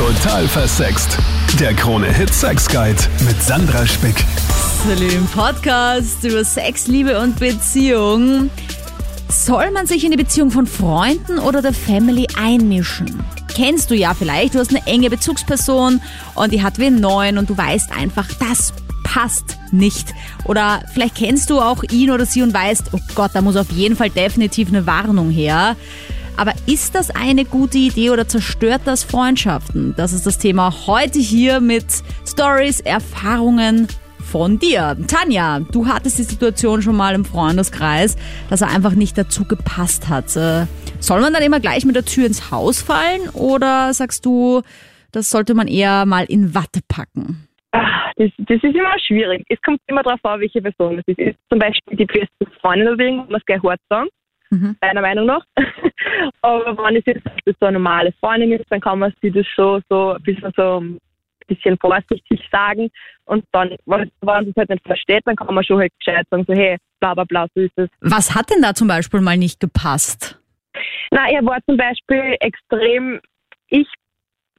Total versext. Der Krone-Hit Sex Guide mit Sandra Spick. Im Podcast über Sex, Liebe und Beziehung. Soll man sich in die Beziehung von Freunden oder der Family einmischen? Kennst du ja vielleicht, du hast eine enge Bezugsperson und die hat wie neun und du weißt einfach, das passt nicht. Oder vielleicht kennst du auch ihn oder sie und weißt, oh Gott, da muss auf jeden Fall definitiv eine Warnung her. Aber ist das eine gute Idee oder zerstört das Freundschaften? Das ist das Thema heute hier mit Stories, Erfahrungen von dir. Tanja, du hattest die Situation schon mal im Freundeskreis, dass er einfach nicht dazu gepasst hat. Äh, soll man dann immer gleich mit der Tür ins Haus fallen oder sagst du, das sollte man eher mal in Watte packen? Ach, das, das ist immer schwierig. Es kommt immer darauf an, welche Person das ist. Zum Beispiel die beste Freundin oder es gleich hart sagen mhm. meiner Meinung nach. Aber wenn es jetzt so eine normale Freundin ist, dann kann man sich das schon so ein bisschen so ein bisschen vorsichtig sagen. Und dann, wenn man es halt nicht versteht, dann kann man schon halt gescheit sagen, so hey, bla bla bla, so ist es. Was hat denn da zum Beispiel mal nicht gepasst? Na, er war zum Beispiel extrem ich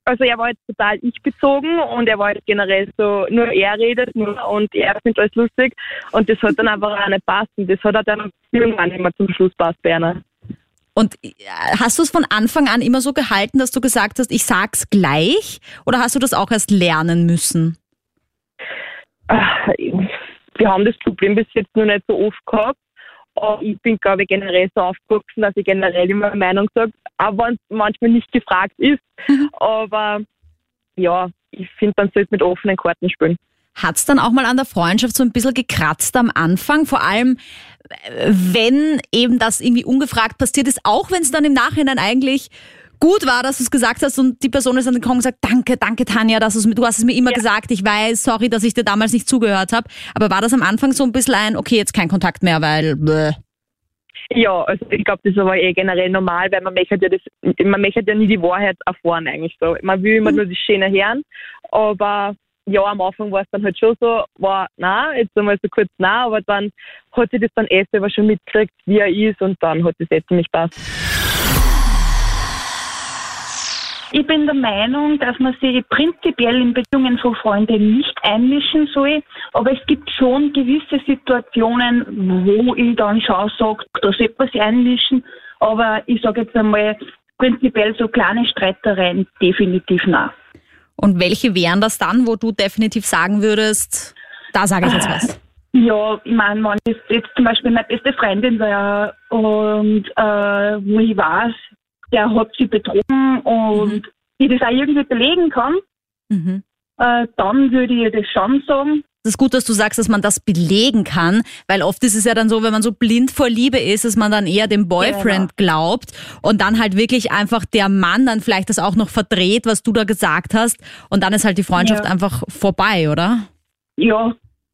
also er war jetzt total ich-bezogen und er war jetzt generell so, nur er redet nur und er findet alles lustig und das hat dann einfach auch nicht passt und das hat dann irgendwann immer zum Schluss passt, Berner. Und äh, hast du es von Anfang an immer so gehalten, dass du gesagt hast, ich sag's gleich? Oder hast du das auch erst lernen müssen? Wir haben das Problem bis jetzt noch nicht so oft gehabt. Aber ich bin, glaube ich, generell so aufgewachsen, dass ich generell immer meine Meinung sage, auch wenn es manchmal nicht gefragt ist. Mhm. Aber ja, ich finde, man sollte mit offenen Karten spielen. Hat es dann auch mal an der Freundschaft so ein bisschen gekratzt am Anfang? Vor allem, wenn eben das irgendwie ungefragt passiert ist, auch wenn es dann im Nachhinein eigentlich gut war, dass du es gesagt hast und die Person ist dann gekommen und gesagt, danke, danke Tanja, dass du hast es mir immer ja. gesagt, ich weiß, sorry, dass ich dir damals nicht zugehört habe. Aber war das am Anfang so ein bisschen ein, okay, jetzt kein Kontakt mehr, weil bläh. Ja, also ich glaube, das ist aber eh generell normal, weil man möchte ja das, man möchte ja nie die Wahrheit erfahren eigentlich so. Man will immer mhm. nur die Schöne hören, aber ja, am Anfang war es dann halt schon so, war, na, jetzt einmal so kurz na, aber dann hat sie das dann eh selber schon mitgekriegt, wie er ist und dann hat es eh ziemlich passt. Ich bin der Meinung, dass man sich prinzipiell in Beziehungen von Freunden nicht einmischen soll, aber es gibt schon gewisse Situationen, wo ich dann schon sage, da sollte man sich einmischen, aber ich sage jetzt einmal, prinzipiell so kleine Streitereien definitiv nach. Und welche wären das dann, wo du definitiv sagen würdest, da sage ich jetzt was? Ja, ich meine, wenn ich jetzt zum Beispiel meine beste Freundin wäre und äh, wo ich weiß, der hat sie betrogen und mhm. ich das auch irgendwie belegen kann, mhm. äh, dann würde ich das schon sagen. Es ist gut, dass du sagst, dass man das belegen kann, weil oft ist es ja dann so, wenn man so blind vor Liebe ist, dass man dann eher dem Boyfriend genau. glaubt und dann halt wirklich einfach der Mann dann vielleicht das auch noch verdreht, was du da gesagt hast und dann ist halt die Freundschaft ja. einfach vorbei, oder? Ja,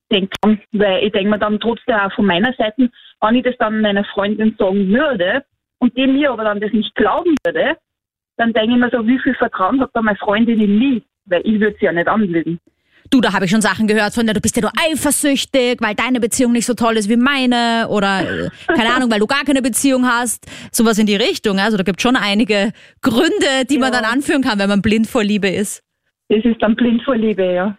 denke weil ich denke mir dann trotzdem auch von meiner Seite, wenn ich das dann meiner Freundin sagen würde, und die mir aber dann das nicht glauben würde, dann denke ich mir so, wie viel Vertrauen hat da meine Freundin in mich? Weil ich würde sie ja nicht anlügen. Du, da habe ich schon Sachen gehört von der, du bist ja nur eifersüchtig, weil deine Beziehung nicht so toll ist wie meine oder äh, keine Ahnung, weil du gar keine Beziehung hast. Sowas in die Richtung. Also da gibt es schon einige Gründe, die ja. man dann anführen kann, wenn man blind vor Liebe ist. Es ist dann blind vor Liebe, ja.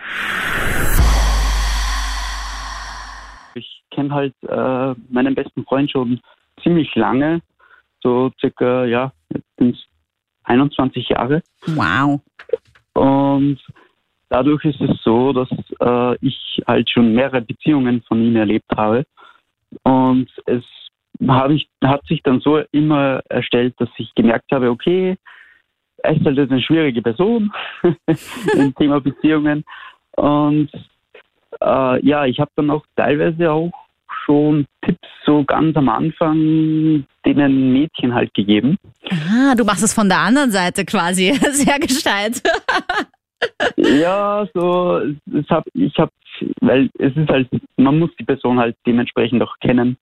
Ich kenne halt äh, meinen besten Freund schon ziemlich lange so circa, ja, jetzt sind es 21 Jahre. Wow. Und dadurch ist es so, dass äh, ich halt schon mehrere Beziehungen von ihm erlebt habe. Und es hab ich, hat sich dann so immer erstellt, dass ich gemerkt habe, okay, er ist halt eine schwierige Person im Thema Beziehungen. Und äh, ja, ich habe dann auch teilweise auch schon Tipps so ganz am Anfang denen Mädchen halt gegeben. Ah, du machst es von der anderen Seite quasi. Sehr gescheit. ja, so, es hab, ich habe, weil es ist halt, man muss die Person halt dementsprechend auch kennen,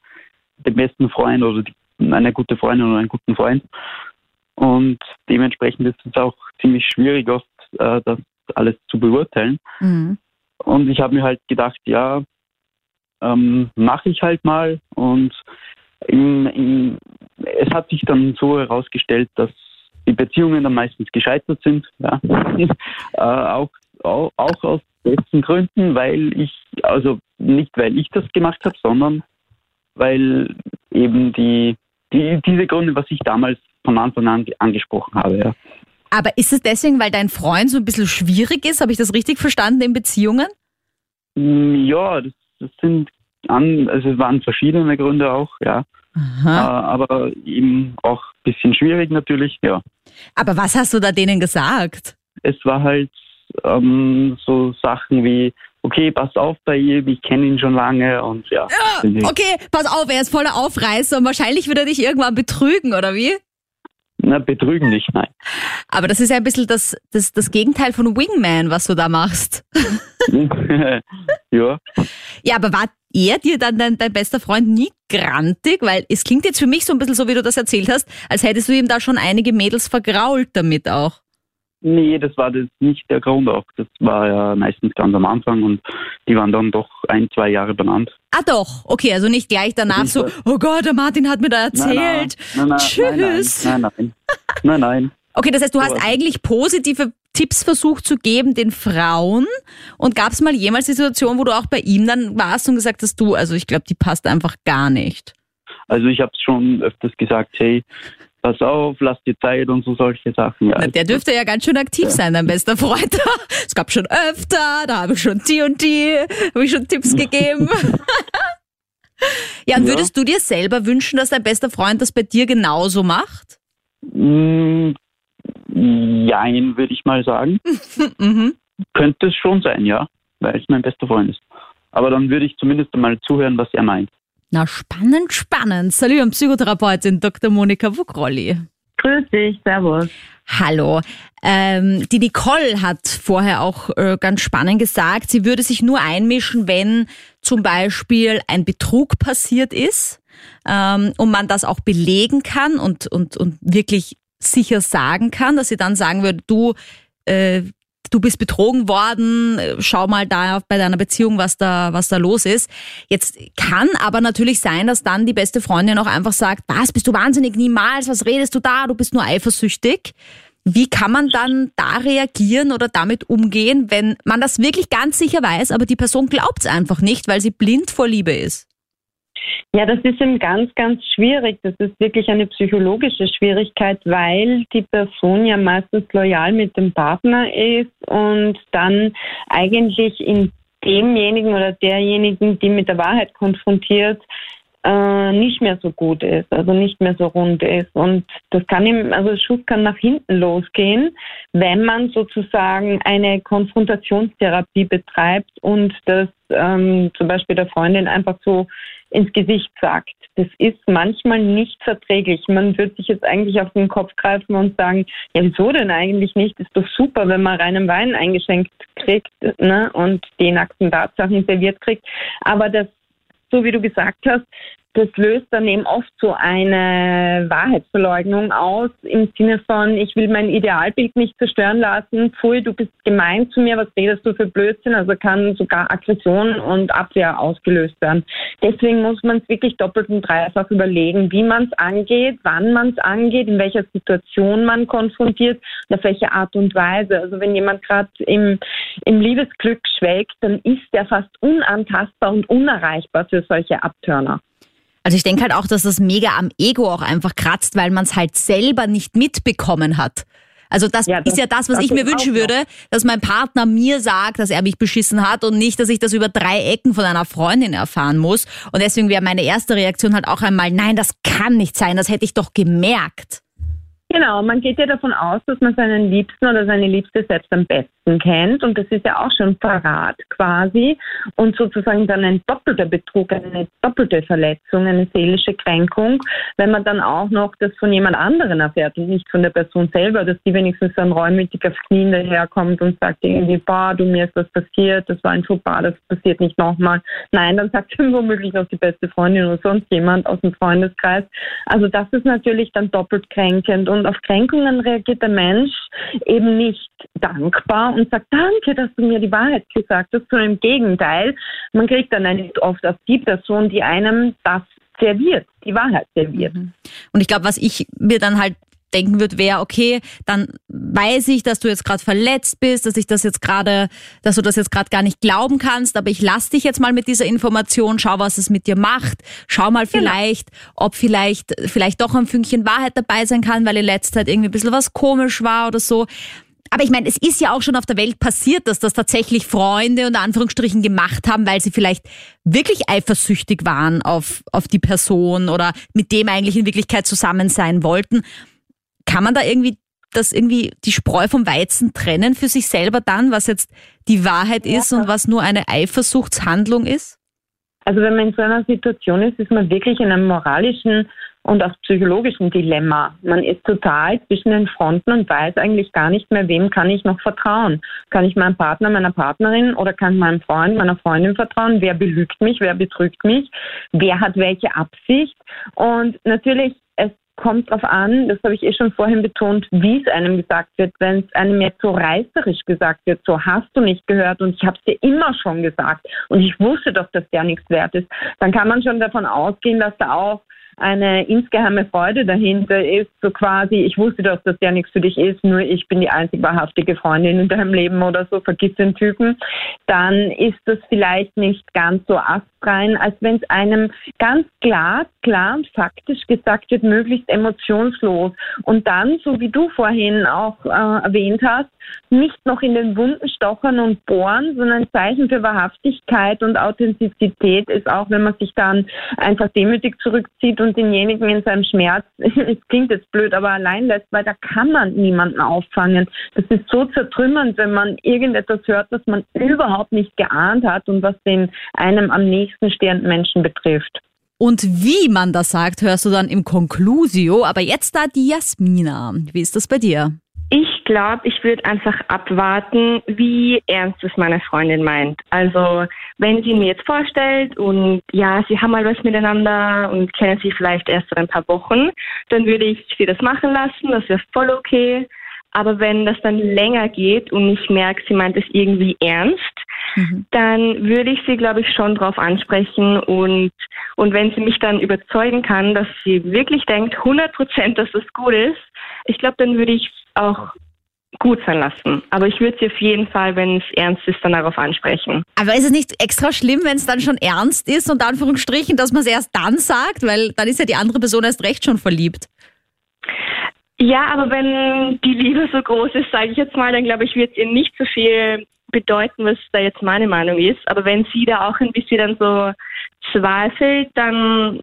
den besten Freund oder die, eine gute Freundin oder einen guten Freund. Und dementsprechend ist es auch ziemlich schwierig, oft äh, das alles zu beurteilen. Mhm. Und ich habe mir halt gedacht, ja, ähm, mache ich halt mal. Und im, im, es hat sich dann so herausgestellt, dass die Beziehungen dann meistens gescheitert sind. Ja. äh, auch, auch, auch aus besten Gründen, weil ich, also nicht weil ich das gemacht habe, sondern weil eben die, die diese Gründe, was ich damals von Anfang an angesprochen habe. Ja. Aber ist es deswegen, weil dein Freund so ein bisschen schwierig ist? Habe ich das richtig verstanden in Beziehungen? Ja, das, das sind an, also es waren verschiedene Gründe auch, ja. Äh, aber eben auch ein bisschen schwierig natürlich, ja. Aber was hast du da denen gesagt? Es war halt ähm, so Sachen wie, okay, pass auf bei ihm, ich kenne ihn schon lange und ja. ja okay, pass auf, er ist voller Aufreißer und wahrscheinlich wird er dich irgendwann betrügen, oder wie? Na, betrügen nicht, nein. Aber das ist ja ein bisschen das, das, das Gegenteil von Wingman, was du da machst. ja. Ja, aber war er dir dann dein, dein bester Freund nie grantig? Weil es klingt jetzt für mich so ein bisschen so, wie du das erzählt hast, als hättest du ihm da schon einige Mädels vergrault damit auch. Nee, das war das nicht der Grund auch. Das war ja meistens ganz am Anfang und die waren dann doch ein, zwei Jahre benannt. Ah doch, okay, also nicht gleich danach so, oh Gott, der Martin hat mir da erzählt. Nein, nein, nein, Tschüss. Nein, nein, nein. nein, nein. Okay, das heißt, du hast eigentlich positive Tipps versucht zu geben den Frauen und gab es mal jemals die Situation, wo du auch bei ihm dann warst und gesagt hast, du, also ich glaube, die passt einfach gar nicht. Also ich habe es schon öfters gesagt, hey, pass auf, lass dir Zeit und so solche Sachen. Ja, der dürfte ja ganz schön aktiv ja. sein, dein bester Freund. es gab schon öfter, da habe ich schon die und die, habe ich schon Tipps gegeben. ja, und würdest du dir selber wünschen, dass dein bester Freund das bei dir genauso macht? Jein, würde ich mal sagen. mhm. Könnte es schon sein, ja, weil es mein bester Freund ist. Aber dann würde ich zumindest einmal zuhören, was er meint. Na, spannend, spannend. Salut an Psychotherapeutin Dr. Monika Wukrolli. Grüß dich, servus. Hallo. Ähm, die Nicole hat vorher auch äh, ganz spannend gesagt, sie würde sich nur einmischen, wenn zum Beispiel ein Betrug passiert ist ähm, und man das auch belegen kann und, und, und wirklich sicher sagen kann, dass sie dann sagen würde, du, äh, du bist betrogen worden, schau mal da bei deiner Beziehung, was da, was da los ist. Jetzt kann aber natürlich sein, dass dann die beste Freundin auch einfach sagt, was, bist du wahnsinnig, niemals, was redest du da, du bist nur eifersüchtig. Wie kann man dann da reagieren oder damit umgehen, wenn man das wirklich ganz sicher weiß, aber die Person glaubt es einfach nicht, weil sie blind vor Liebe ist? Ja, das ist eben ganz, ganz schwierig. Das ist wirklich eine psychologische Schwierigkeit, weil die Person ja meistens loyal mit dem Partner ist und dann eigentlich in demjenigen oder derjenigen, die mit der Wahrheit konfrontiert, äh, nicht mehr so gut ist, also nicht mehr so rund ist. Und das kann ihm, also der Schuss kann nach hinten losgehen, wenn man sozusagen eine Konfrontationstherapie betreibt und das ähm, zum Beispiel der Freundin einfach so ins Gesicht sagt. Das ist manchmal nicht verträglich. Man würde sich jetzt eigentlich auf den Kopf greifen und sagen, ja, wieso denn eigentlich nicht? Ist doch super, wenn man reinen Wein eingeschenkt kriegt ne, und die nackten Tatsachen serviert kriegt. Aber das, so wie du gesagt hast, das löst dann eben oft so eine Wahrheitsverleugnung aus im Sinne von, ich will mein Idealbild nicht zerstören lassen, pfui, du bist gemein zu mir, was redest du für Blödsinn? Also kann sogar Aggression und Abwehr ausgelöst werden. Deswegen muss man es wirklich doppelt und dreifach überlegen, wie man es angeht, wann man es angeht, in welcher Situation man konfrontiert und auf welche Art und Weise. Also wenn jemand gerade im, im Liebesglück schwelgt, dann ist er fast unantastbar und unerreichbar für solche Abtörner. Also ich denke halt auch, dass das mega am Ego auch einfach kratzt, weil man es halt selber nicht mitbekommen hat. Also das, ja, das ist ja das, was das ich mir wünschen würde, dass mein Partner mir sagt, dass er mich beschissen hat und nicht, dass ich das über drei Ecken von einer Freundin erfahren muss. Und deswegen wäre meine erste Reaktion halt auch einmal, nein, das kann nicht sein, das hätte ich doch gemerkt. Genau, man geht ja davon aus, dass man seinen Liebsten oder seine Liebste selbst am besten kennt und das ist ja auch schon Verrat quasi und sozusagen dann ein doppelter Betrug, eine doppelte Verletzung, eine seelische Kränkung, wenn man dann auch noch das von jemand anderen erfährt und nicht von der Person selber, dass die wenigstens ein reumütig aufs Knie daherkommt und sagt irgendwie, boah, du, mir ist was passiert, das war ein Fauxpas, das passiert nicht nochmal. Nein, dann sagt womöglich noch die beste Freundin oder sonst jemand aus dem Freundeskreis. Also das ist natürlich dann doppelt kränkend und auf Kränkungen reagiert der Mensch eben nicht dankbar und sagt, danke, dass du mir die Wahrheit gesagt hast, sondern im Gegenteil, man kriegt dann nicht oft auf die Person, die einem das serviert, die Wahrheit serviert. Mhm. Und ich glaube, was ich mir dann halt denken würde, wäre, okay, dann weiß ich, dass du jetzt gerade verletzt bist, dass ich das jetzt gerade, dass du das jetzt gerade gar nicht glauben kannst, aber ich lass dich jetzt mal mit dieser Information, schau, was es mit dir macht, schau mal genau. vielleicht, genau. ob vielleicht, vielleicht doch ein Fünkchen Wahrheit dabei sein kann, weil in letzter Zeit irgendwie ein bisschen was komisch war oder so. Aber ich meine, es ist ja auch schon auf der Welt passiert, dass das tatsächlich Freunde unter Anführungsstrichen gemacht haben, weil sie vielleicht wirklich eifersüchtig waren auf, auf die Person oder mit dem eigentlich in Wirklichkeit zusammen sein wollten. Kann man da irgendwie das irgendwie die Spreu vom Weizen trennen für sich selber dann, was jetzt die Wahrheit ja. ist und was nur eine Eifersuchtshandlung ist? Also wenn man in so einer Situation ist, ist man wirklich in einem moralischen und auch psychologischen Dilemma. Man ist total zwischen den Fronten und weiß eigentlich gar nicht mehr, wem kann ich noch vertrauen. Kann ich meinem Partner, meiner Partnerin oder kann ich meinem Freund, meiner Freundin vertrauen? Wer belügt mich? Wer betrügt mich? Wer hat welche Absicht? Und natürlich, es kommt darauf an, das habe ich eh schon vorhin betont, wie es einem gesagt wird. Wenn es einem jetzt so reißerisch gesagt wird, so hast du nicht gehört und ich habe es dir immer schon gesagt und ich wusste doch, dass der nichts wert ist, dann kann man schon davon ausgehen, dass da auch eine insgeheime Freude dahinter ist, so quasi, ich wusste, dass das ja nichts für dich ist, nur ich bin die einzig wahrhaftige Freundin in deinem Leben oder so, vergiss den Typen, dann ist das vielleicht nicht ganz so astrein, als wenn es einem ganz klar, klar und faktisch gesagt wird, möglichst emotionslos. Und dann, so wie du vorhin auch äh, erwähnt hast, nicht noch in den Wunden stochern und bohren, sondern ein Zeichen für Wahrhaftigkeit und Authentizität ist auch, wenn man sich dann einfach demütig zurückzieht und denjenigen in seinem Schmerz, es klingt jetzt blöd, aber allein lässt, weil da kann man niemanden auffangen. Das ist so zertrümmernd, wenn man irgendetwas hört, was man überhaupt nicht geahnt hat und was den einem am nächsten stehenden Menschen betrifft. Und wie man das sagt, hörst du dann im Conclusio. Aber jetzt da die Jasmina. Wie ist das bei dir? Ich glaube, ich würde einfach abwarten, wie ernst es meine Freundin meint. Also wenn sie mir jetzt vorstellt und ja, sie haben mal was miteinander und kennen sich vielleicht erst seit ein paar Wochen, dann würde ich sie das machen lassen. Das wäre voll okay. Aber wenn das dann länger geht und ich merke, sie meint es irgendwie ernst, mhm. dann würde ich sie, glaube ich, schon darauf ansprechen und, und wenn sie mich dann überzeugen kann, dass sie wirklich denkt, 100 Prozent, dass das gut ist, ich glaube, dann würde ich auch gut sein lassen. Aber ich würde sie auf jeden Fall, wenn es ernst ist, dann darauf ansprechen. Aber ist es nicht extra schlimm, wenn es dann schon ernst ist und Anführungsstrichen, dass man es erst dann sagt, weil dann ist ja die andere Person erst recht schon verliebt? Ja, aber wenn die Liebe so groß ist, sage ich jetzt mal, dann glaube ich, wird es ihr nicht so viel bedeuten, was da jetzt meine Meinung ist. Aber wenn sie da auch ein bisschen dann so zweifelt, dann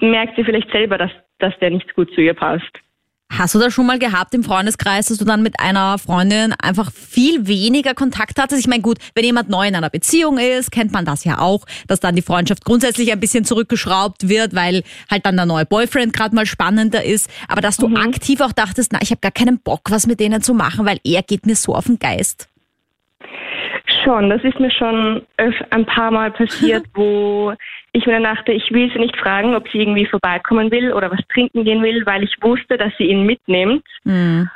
merkt sie vielleicht selber, dass, dass der nicht gut zu ihr passt. Hast du das schon mal gehabt im Freundeskreis, dass du dann mit einer Freundin einfach viel weniger Kontakt hattest? Ich meine, gut, wenn jemand neu in einer Beziehung ist, kennt man das ja auch, dass dann die Freundschaft grundsätzlich ein bisschen zurückgeschraubt wird, weil halt dann der neue Boyfriend gerade mal spannender ist. Aber dass du mhm. aktiv auch dachtest, na, ich habe gar keinen Bock, was mit denen zu machen, weil er geht mir so auf den Geist. Schon, das ist mir schon ein paar Mal passiert, wo ich mir dann dachte, ich will sie nicht fragen, ob sie irgendwie vorbeikommen will oder was trinken gehen will, weil ich wusste, dass sie ihn mitnimmt. Mhm.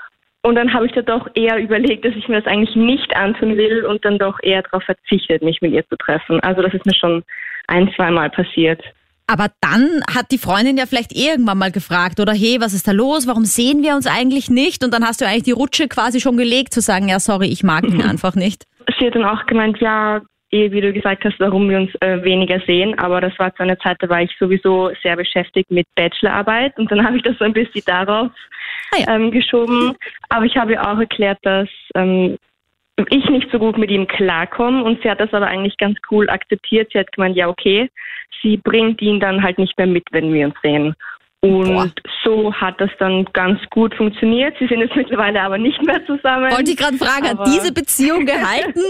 Und dann habe ich da doch eher überlegt, dass ich mir das eigentlich nicht antun will und dann doch eher darauf verzichtet, mich mit ihr zu treffen. Also das ist mir schon ein, zwei Mal passiert. Aber dann hat die Freundin ja vielleicht irgendwann mal gefragt, oder hey, was ist da los? Warum sehen wir uns eigentlich nicht? Und dann hast du eigentlich die Rutsche quasi schon gelegt, zu sagen, ja, sorry, ich mag ihn einfach nicht. Sie hat dann auch gemeint, ja, eh, wie du gesagt hast, warum wir uns äh, weniger sehen. Aber das war zu einer Zeit, da war ich sowieso sehr beschäftigt mit Bachelorarbeit und dann habe ich das so ein bisschen darauf ah, ja. ähm, geschoben. Aber ich habe ihr auch erklärt, dass ähm, ich nicht so gut mit ihm klarkomme und sie hat das aber eigentlich ganz cool akzeptiert. Sie hat gemeint, ja okay, sie bringt ihn dann halt nicht mehr mit, wenn wir uns sehen. Und Boah. so hat das dann ganz gut funktioniert. Sie sind jetzt mittlerweile aber nicht mehr zusammen. Wollte ich gerade fragen, hat diese Beziehung gehalten?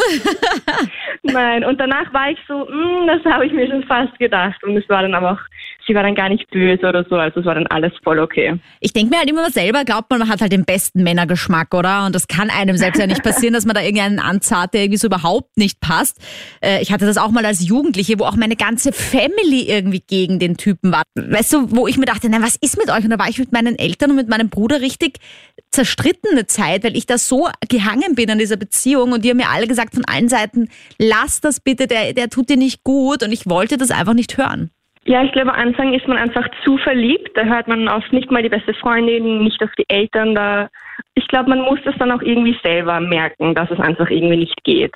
Nein, und danach war ich so, mm, das habe ich mir schon fast gedacht. Und es war dann aber auch, sie war dann gar nicht böse oder so, also es war dann alles voll okay. Ich denke mir halt immer selber, glaubt man, man hat halt den besten Männergeschmack, oder? Und das kann einem selbst ja nicht passieren, dass man da irgendeinen anzahlt, der irgendwie so überhaupt nicht passt. Äh, ich hatte das auch mal als Jugendliche, wo auch meine ganze Family irgendwie gegen den Typen war. Weißt du, wo ich mir dachte, na, was ist mit euch? Und da war ich mit meinen Eltern und mit meinem Bruder richtig zerstrittene Zeit, weil ich da so gehangen bin an dieser Beziehung und die haben mir alle gesagt von allen Seiten, lass das bitte, der, der tut dir nicht gut und ich wollte das einfach nicht hören. Ja, ich glaube, am Anfang ist man einfach zu verliebt. Da hört man auf nicht mal die beste Freundin, nicht auf die Eltern. Da, ich glaube, man muss das dann auch irgendwie selber merken, dass es einfach irgendwie nicht geht.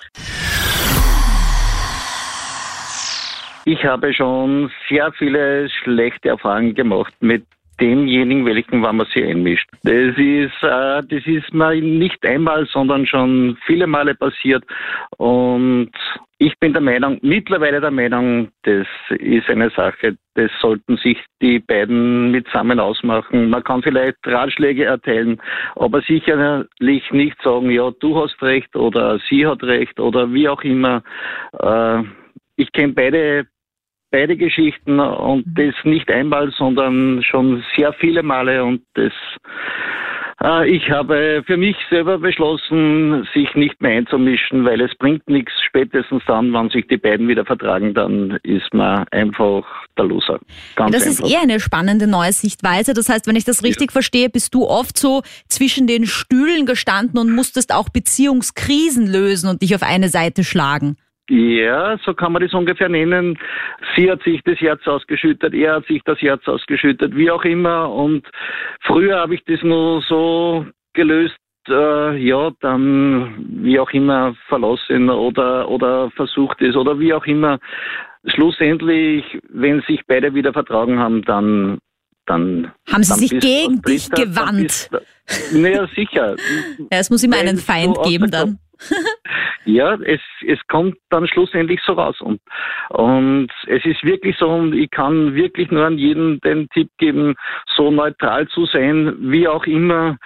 Ich habe schon sehr viele schlechte Erfahrungen gemacht mit demjenigen, welchen wann man sich einmischt. Das ist, äh, das ist mir nicht einmal, sondern schon viele Male passiert. Und ich bin der Meinung, mittlerweile der Meinung, das ist eine Sache, das sollten sich die beiden mitsammen ausmachen. Man kann vielleicht Ratschläge erteilen, aber sicherlich nicht sagen, ja, du hast recht oder sie hat recht oder wie auch immer. Äh, ich kenne beide beide Geschichten und mhm. das nicht einmal, sondern schon sehr viele Male und das äh, ich habe für mich selber beschlossen, sich nicht mehr einzumischen, weil es bringt nichts. Spätestens dann, wenn sich die beiden wieder vertragen, dann ist man einfach der Loser. Ganz das einfach. ist eher eine spannende neue Sichtweise. Das heißt, wenn ich das richtig ja. verstehe, bist du oft so zwischen den Stühlen gestanden und musstest auch Beziehungskrisen lösen und dich auf eine Seite schlagen. Ja, so kann man das ungefähr nennen. Sie hat sich das Herz ausgeschüttet, er hat sich das Herz ausgeschüttet, wie auch immer. Und früher habe ich das nur so gelöst, äh, ja, dann wie auch immer verlassen oder, oder versucht ist oder wie auch immer. Schlussendlich, wenn sich beide wieder vertragen haben, dann dann haben sie dann sich gegen dich gewandt. Naja, sicher. ja, es muss immer einen Feind geben dann ja, es, es kommt dann schlussendlich so raus. Und, und es ist wirklich so, und ich kann wirklich nur an jeden den Tipp geben, so neutral zu sein, wie auch immer,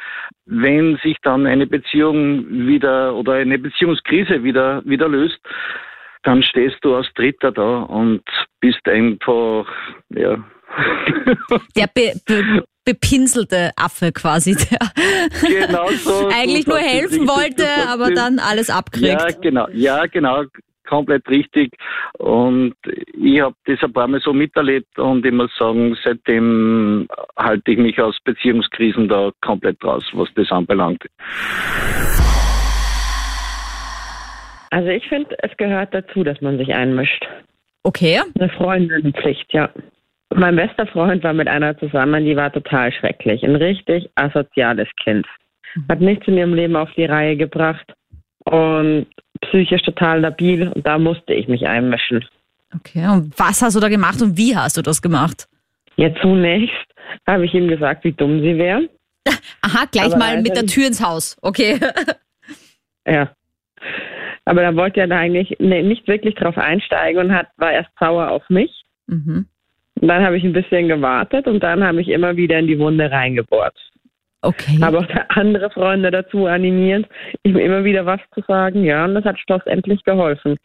wenn sich dann eine Beziehung wieder oder eine Beziehungskrise wieder, wieder löst, dann stehst du als Dritter da und bist einfach, ja. Der be, be, bepinselte Affe quasi, der genau so, eigentlich so nur helfen wollte, aber dann alles abkriegt. Ja, genau, ja, genau, komplett richtig. Und ich habe das ein paar Mal so miterlebt und ich muss sagen, seitdem halte ich mich aus Beziehungskrisen da komplett raus, was das anbelangt. Also ich finde, es gehört dazu, dass man sich einmischt. Okay. Eine Freundinnenpflicht, ja. Mein bester Freund war mit einer zusammen, die war total schrecklich. Ein richtig asoziales Kind. Hat nichts in ihrem Leben auf die Reihe gebracht und psychisch total labil und da musste ich mich einmischen. Okay, und was hast du da gemacht und wie hast du das gemacht? Ja, zunächst habe ich ihm gesagt, wie dumm sie wäre. Aha, gleich Aber mal mit der Tür ins Haus. Okay. ja. Aber da wollte er da eigentlich nicht wirklich drauf einsteigen und hat, war erst sauer auf mich. Mhm. Und dann habe ich ein bisschen gewartet und dann habe ich immer wieder in die Wunde reingebohrt. Okay. Habe auch andere Freunde dazu animiert, ihm immer wieder was zu sagen. Ja, und das hat schlussendlich geholfen.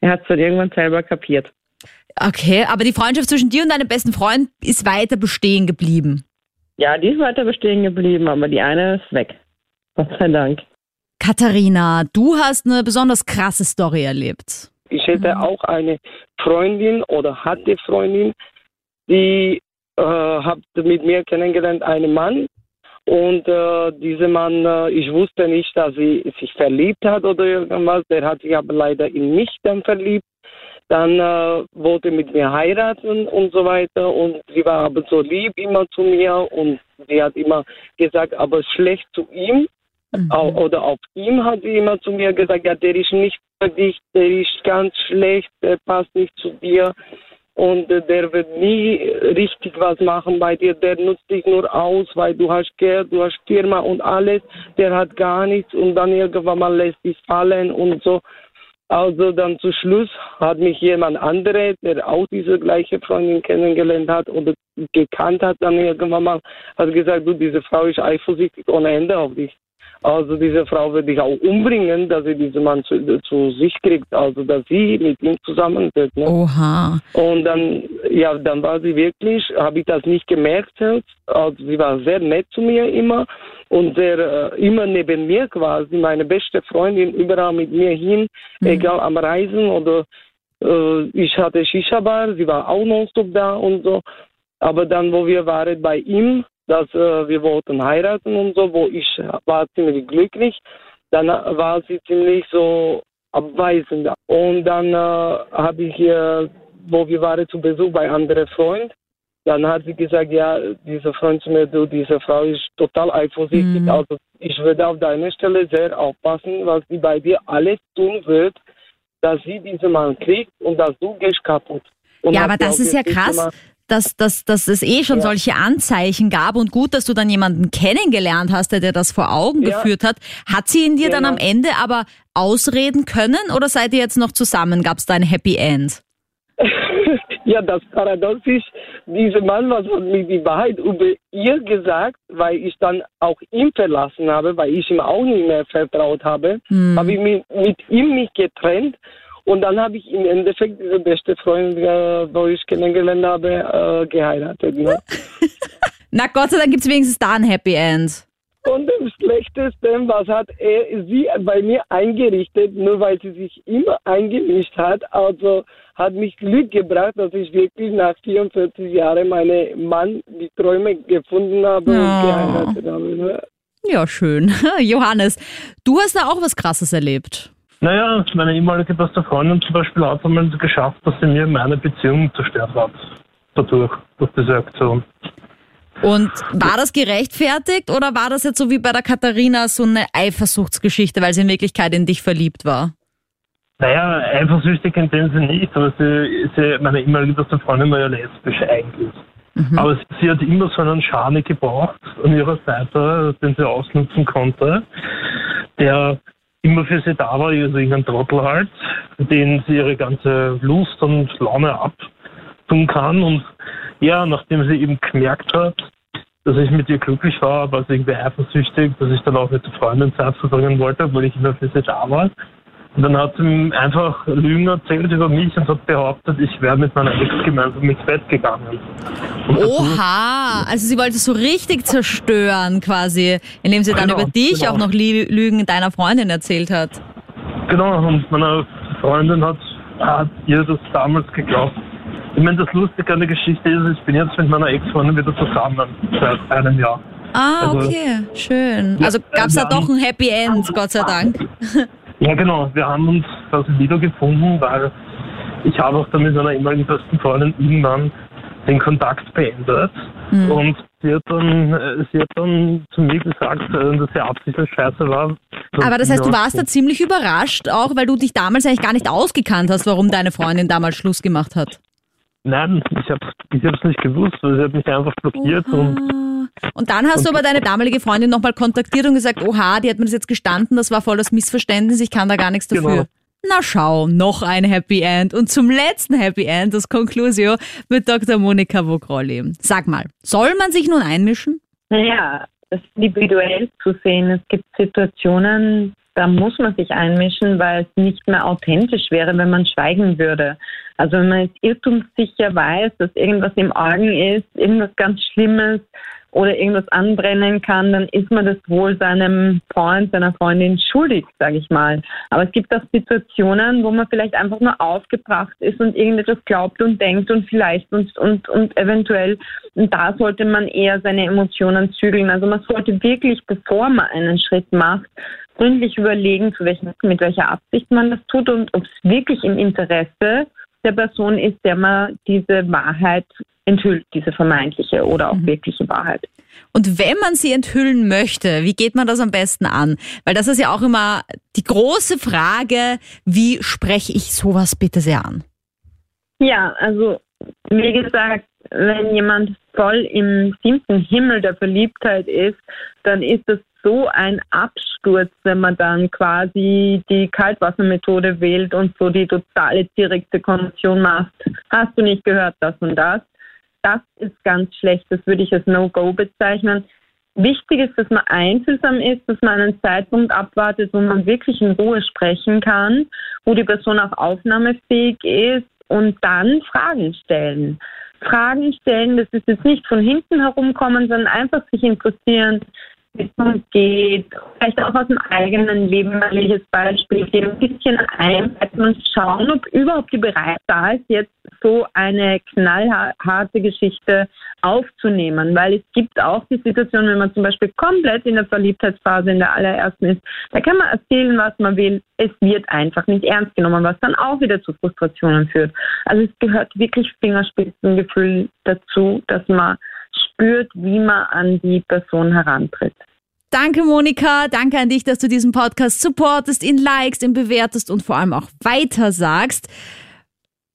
Er hat es dann irgendwann selber kapiert. Okay, aber die Freundschaft zwischen dir und deinem besten Freund ist weiter bestehen geblieben. Ja, die ist weiter bestehen geblieben, aber die eine ist weg. Gott sei Dank. Katharina, du hast eine besonders krasse Story erlebt. Ich hätte mhm. auch eine Freundin oder hatte Freundin, die äh, hat mit mir kennengelernt, einen Mann. Und äh, dieser Mann, äh, ich wusste nicht, dass sie sich verliebt hat oder irgendwas. Der hat sich aber leider in mich dann verliebt. Dann äh, wollte mit mir heiraten und so weiter. Und sie war aber so lieb immer zu mir und sie hat immer gesagt, aber schlecht zu ihm. Mhm. Oder auf ihm hat sie immer zu mir gesagt, ja, der ist nicht für dich, der ist ganz schlecht, der passt nicht zu dir und der wird nie richtig was machen bei dir. Der nutzt dich nur aus, weil du hast Geld, du hast Firma und alles. Der hat gar nichts und dann irgendwann mal lässt dich fallen und so. Also dann zu Schluss hat mich jemand anderes, der auch diese gleiche Freundin kennengelernt hat oder gekannt hat, dann irgendwann mal hat gesagt, du, diese Frau ist eifersüchtig ohne Ende auf dich. Also diese Frau würde ich auch umbringen, dass sie diesen Mann zu, zu sich kriegt, also dass sie mit ihm zusammen wird. Ne? Oha. Und dann, ja, dann war sie wirklich, habe ich das nicht gemerkt Also sie war sehr nett zu mir immer und sehr äh, immer neben mir quasi, meine beste Freundin überall mit mir hin, mhm. egal am Reisen oder äh, ich hatte Shisha-Bar, sie war auch nonstop da und so. Aber dann, wo wir waren bei ihm, dass äh, wir wollten heiraten und so, wo ich war ziemlich glücklich. Dann war sie ziemlich so abweisend. Und dann äh, habe ich ihr wo wir waren zu Besuch bei anderen Freunden. Dann hat sie gesagt, ja, dieser Freund zu mir, du, diese Frau ist total eifersüchtig. Mhm. Also ich würde auf deiner Stelle sehr aufpassen, was sie bei dir alles tun wird, dass sie diesen Mann kriegt und dass du gehst kaputt. Und ja, aber das ist ja krass. Dass, dass, dass es eh schon ja. solche Anzeichen gab und gut, dass du dann jemanden kennengelernt hast, der dir das vor Augen ja. geführt hat. Hat sie in dir genau. dann am Ende aber ausreden können oder seid ihr jetzt noch zusammen? Gab es da ein Happy End? ja, das Paradox ist, dieser Mann was hat mir die Wahrheit über ihr gesagt, weil ich dann auch ihn verlassen habe, weil ich ihm auch nicht mehr vertraut habe, hm. habe ich mich mit ihm nicht getrennt und dann habe ich im Endeffekt diese beste Freundin, wo ich kennengelernt habe, äh, geheiratet. Ne? Na Gott sei Dank gibt es wenigstens da ein Happy End. Und das Schlechteste, was hat er sie bei mir eingerichtet, nur weil sie sich immer eingemischt hat. Also hat mich Glück gebracht, dass ich wirklich nach 44 Jahren meinen Mann die Träume gefunden habe ja. und geheiratet habe. Ne? Ja, schön. Johannes, du hast da auch was Krasses erlebt. Naja, meine ehemalige beste Freundin zum Beispiel hat einmal geschafft, dass sie mir meine Beziehung zerstört hat. Dadurch, durch diese Aktion. Und war das gerechtfertigt oder war das jetzt so wie bei der Katharina so eine Eifersuchtsgeschichte, weil sie in Wirklichkeit in dich verliebt war? Naja, eifersüchtig in dem Sinne nicht, aber sie, sie, meine ehemalige beste Freundin war ja lesbisch eigentlich. Mhm. Aber sie, sie, hat immer so einen Schane gebraucht an ihrer Seite, den sie ausnutzen konnte, der immer für sie da war, also irgendein Trottel halt, den sie ihre ganze Lust und Laune abtun kann. Und ja, nachdem sie eben gemerkt hat, dass ich mit ihr glücklich war, war sie irgendwie eifersüchtig, dass ich dann auch mit der Freundin Zeit verbringen wollte, obwohl ich immer für sie da war. Und dann hat sie ihm einfach Lügen erzählt über mich und hat behauptet, ich wäre mit meiner Ex gemeinsam ins Bett gegangen. Und Oha, also sie wollte so richtig zerstören quasi, indem sie dann genau, über dich genau. auch noch Lügen deiner Freundin erzählt hat. Genau, und meine Freundin hat, hat ihr das damals geglaubt. Ich meine, das Lustige an der Geschichte ist, ich bin jetzt mit meiner Ex-Freundin wieder zusammen, seit einem Jahr. Ah, also, okay, schön. Also gab es da doch ein Happy End, Gott sei Dank. Ja, genau. Wir haben uns quasi wiedergefunden, weil ich habe auch dann mit meiner ehemaligen besten Freundin irgendwann den Kontakt beendet. Mhm. Und sie hat, dann, äh, sie hat dann zu mir gesagt, äh, dass sie absichtlich scheiße war. Aber das heißt, du warst da ziemlich überrascht, auch weil du dich damals eigentlich gar nicht ausgekannt hast, warum deine Freundin damals Schluss gemacht hat. Nein, ich habe es ich nicht gewusst, weil sie hat mich einfach blockiert Oha. und. Und dann hast und du aber deine damalige Freundin nochmal kontaktiert und gesagt, oha, die hat mir das jetzt gestanden, das war voll das Missverständnis, ich kann da gar nichts dafür. Genau. Na schau, noch ein Happy End. Und zum letzten Happy End, das Conclusio mit Dr. Monika Vogrolli. Sag mal, soll man sich nun einmischen? Naja, das individuell zu sehen. Es gibt Situationen, da muss man sich einmischen, weil es nicht mehr authentisch wäre, wenn man schweigen würde. Also wenn man jetzt irrtumssicher weiß, dass irgendwas im Argen ist, irgendwas ganz Schlimmes oder irgendwas anbrennen kann, dann ist man das wohl seinem Freund, seiner Freundin schuldig, sage ich mal. Aber es gibt auch Situationen, wo man vielleicht einfach nur aufgebracht ist und irgendetwas glaubt und denkt und vielleicht und, und, und eventuell, und da sollte man eher seine Emotionen zügeln. Also man sollte wirklich, bevor man einen Schritt macht, gründlich überlegen, zu welchen, mit welcher Absicht man das tut und ob es wirklich im Interesse der Person ist, der man diese Wahrheit enthüllt, diese vermeintliche oder auch mhm. wirkliche Wahrheit. Und wenn man sie enthüllen möchte, wie geht man das am besten an? Weil das ist ja auch immer die große Frage, wie spreche ich sowas bitte sehr an? Ja, also wie gesagt, wenn jemand voll im siebten Himmel der Verliebtheit ist, dann ist das so ein Absturz, wenn man dann quasi die Kaltwassermethode wählt und so die totale direkte Konvention macht. Hast du nicht gehört, das und das? Das ist ganz schlecht. Das würde ich als No-Go bezeichnen. Wichtig ist, dass man einfühlsam ist, dass man einen Zeitpunkt abwartet, wo man wirklich in Ruhe sprechen kann, wo die Person auch aufnahmefähig ist und dann Fragen stellen. Fragen stellen, das ist jetzt nicht von hinten herumkommen, sondern einfach sich interessieren, wie es geht, vielleicht auch aus dem eigenen Leben, ich als Beispiel gebe, ein bisschen einbetten und schauen, ob überhaupt die Bereitschaft da ist, jetzt so eine knallharte Geschichte aufzunehmen, weil es gibt auch die Situation, wenn man zum Beispiel komplett in der Verliebtheitsphase in der allerersten ist, da kann man erzählen, was man will, es wird einfach nicht ernst genommen, was dann auch wieder zu Frustrationen führt. Also es gehört wirklich Fingerspitzengefühl dazu, dass man spürt, wie man an die Person herantritt. Danke, Monika. Danke an dich, dass du diesen Podcast supportest, ihn likest, ihn bewertest und vor allem auch weitersagst.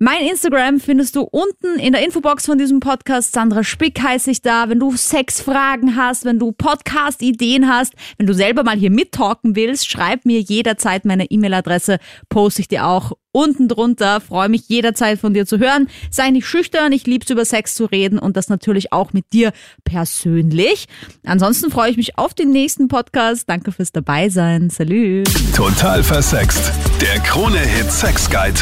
Mein Instagram findest du unten in der Infobox von diesem Podcast. Sandra Spick heiße ich da. Wenn du Sexfragen hast, wenn du Podcast-Ideen hast, wenn du selber mal hier mittalken willst, schreib mir jederzeit meine E-Mail-Adresse, poste ich dir auch unten drunter. Freue mich jederzeit von dir zu hören. Sei nicht schüchtern, ich lieb's über Sex zu reden und das natürlich auch mit dir persönlich. Ansonsten freue ich mich auf den nächsten Podcast. Danke fürs Dabeisein. Salü. Total versext. Der Krone-Hit Sex Guide.